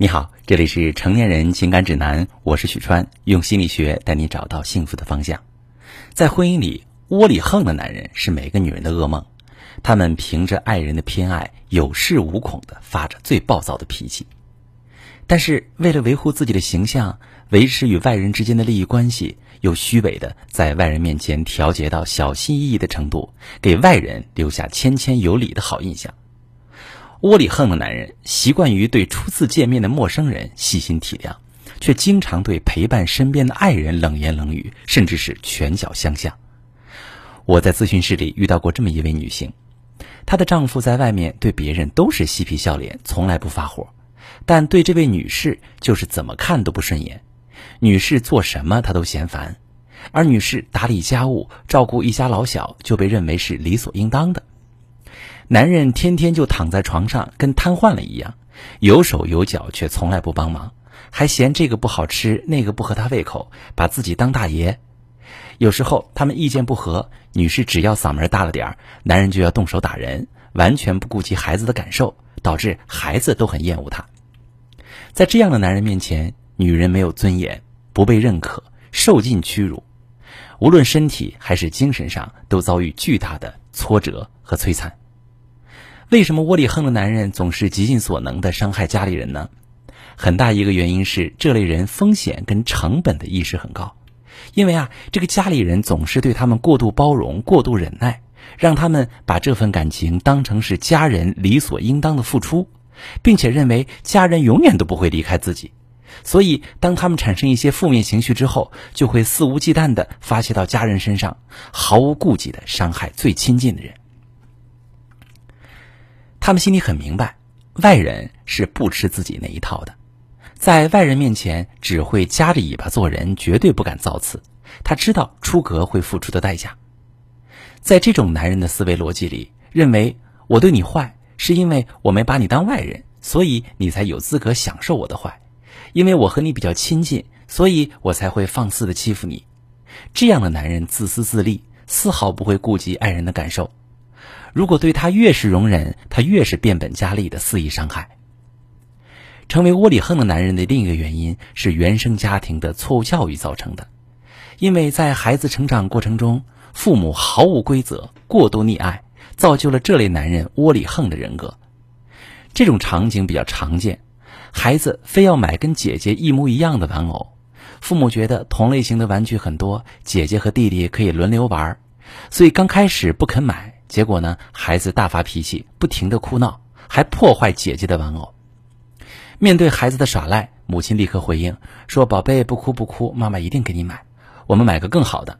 你好，这里是成年人情感指南，我是许川，用心理学带你找到幸福的方向。在婚姻里，窝里横的男人是每个女人的噩梦。他们凭着爱人的偏爱，有恃无恐的发着最暴躁的脾气。但是，为了维护自己的形象，维持与外人之间的利益关系，又虚伪的在外人面前调节到小心翼翼的程度，给外人留下谦谦有礼的好印象。窝里横的男人习惯于对初次见面的陌生人细心体谅，却经常对陪伴身边的爱人冷言冷语，甚至是拳脚相向。我在咨询室里遇到过这么一位女性，她的丈夫在外面对别人都是嬉皮笑脸，从来不发火，但对这位女士就是怎么看都不顺眼。女士做什么他都嫌烦，而女士打理家务、照顾一家老小就被认为是理所应当的。男人天天就躺在床上，跟瘫痪了一样，有手有脚，却从来不帮忙，还嫌这个不好吃，那个不合他胃口，把自己当大爷。有时候他们意见不合，女士只要嗓门大了点儿，男人就要动手打人，完全不顾及孩子的感受，导致孩子都很厌恶他。在这样的男人面前，女人没有尊严，不被认可，受尽屈辱，无论身体还是精神上，都遭遇巨大的挫折和摧残。为什么窝里横的男人总是极尽所能的伤害家里人呢？很大一个原因是这类人风险跟成本的意识很高，因为啊，这个家里人总是对他们过度包容、过度忍耐，让他们把这份感情当成是家人理所应当的付出，并且认为家人永远都不会离开自己，所以当他们产生一些负面情绪之后，就会肆无忌惮的发泄到家人身上，毫无顾忌的伤害最亲近的人。他们心里很明白，外人是不吃自己那一套的，在外人面前只会夹着尾巴做人，绝对不敢造次。他知道出格会付出的代价。在这种男人的思维逻辑里，认为我对你坏，是因为我没把你当外人，所以你才有资格享受我的坏；因为我和你比较亲近，所以我才会放肆的欺负你。这样的男人自私自利，丝毫不会顾及爱人的感受。如果对他越是容忍，他越是变本加厉的肆意伤害。成为窝里横的男人的另一个原因是原生家庭的错误教育造成的，因为在孩子成长过程中，父母毫无规则、过度溺爱，造就了这类男人窝里横的人格。这种场景比较常见，孩子非要买跟姐姐一模一样的玩偶，父母觉得同类型的玩具很多，姐姐和弟弟可以轮流玩，所以刚开始不肯买。结果呢？孩子大发脾气，不停的哭闹，还破坏姐姐的玩偶。面对孩子的耍赖，母亲立刻回应说：“宝贝，不哭不哭，妈妈一定给你买，我们买个更好的。”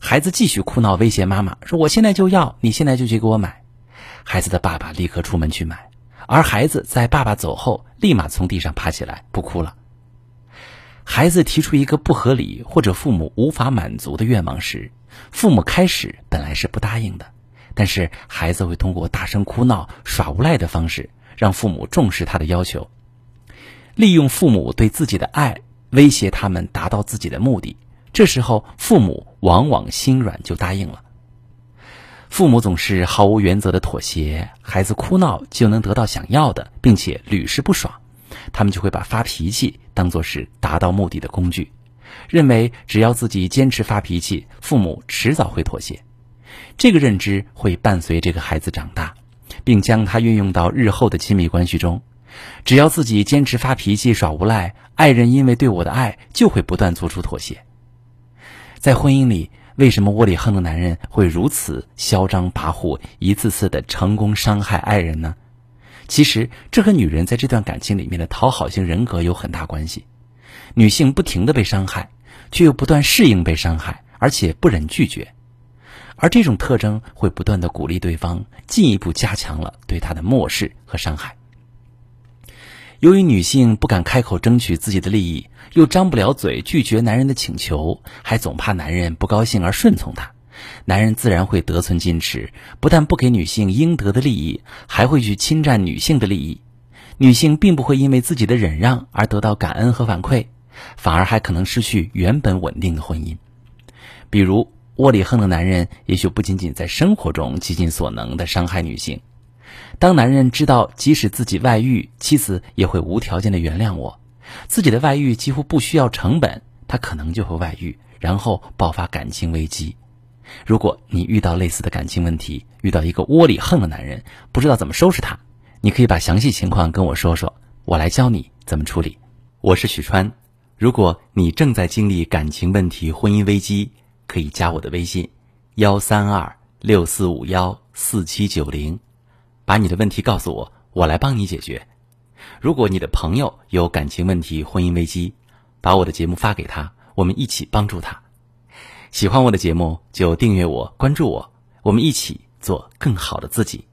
孩子继续哭闹，威胁妈妈说：“我现在就要，你现在就去给我买。”孩子的爸爸立刻出门去买，而孩子在爸爸走后，立马从地上爬起来，不哭了。孩子提出一个不合理或者父母无法满足的愿望时，父母开始本来是不答应的。但是孩子会通过大声哭闹、耍无赖的方式，让父母重视他的要求，利用父母对自己的爱威胁他们，达到自己的目的。这时候，父母往往心软就答应了。父母总是毫无原则的妥协，孩子哭闹就能得到想要的，并且屡试不爽，他们就会把发脾气当作是达到目的的工具，认为只要自己坚持发脾气，父母迟早会妥协。这个认知会伴随这个孩子长大，并将他运用到日后的亲密关系中。只要自己坚持发脾气、耍无赖，爱人因为对我的爱就会不断做出妥协。在婚姻里，为什么窝里横的男人会如此嚣张跋扈，一次次的成功伤害爱人呢？其实，这和女人在这段感情里面的讨好型人格有很大关系。女性不停的被伤害，却又不断适应被伤害，而且不忍拒绝。而这种特征会不断的鼓励对方，进一步加强了对他的漠视和伤害。由于女性不敢开口争取自己的利益，又张不了嘴拒绝男人的请求，还总怕男人不高兴而顺从她，男人自然会得寸进尺，不但不给女性应得的利益，还会去侵占女性的利益。女性并不会因为自己的忍让而得到感恩和反馈，反而还可能失去原本稳定的婚姻，比如。窝里横的男人也许不仅仅在生活中极尽所能的伤害女性，当男人知道即使自己外遇，妻子也会无条件的原谅我，自己的外遇几乎不需要成本，他可能就会外遇，然后爆发感情危机。如果你遇到类似的感情问题，遇到一个窝里横的男人，不知道怎么收拾他，你可以把详细情况跟我说说，我来教你怎么处理。我是许川，如果你正在经历感情问题、婚姻危机，可以加我的微信：幺三二六四五幺四七九零。把你的问题告诉我，我来帮你解决。如果你的朋友有感情问题、婚姻危机，把我的节目发给他，我们一起帮助他。喜欢我的节目就订阅我、关注我，我们一起做更好的自己。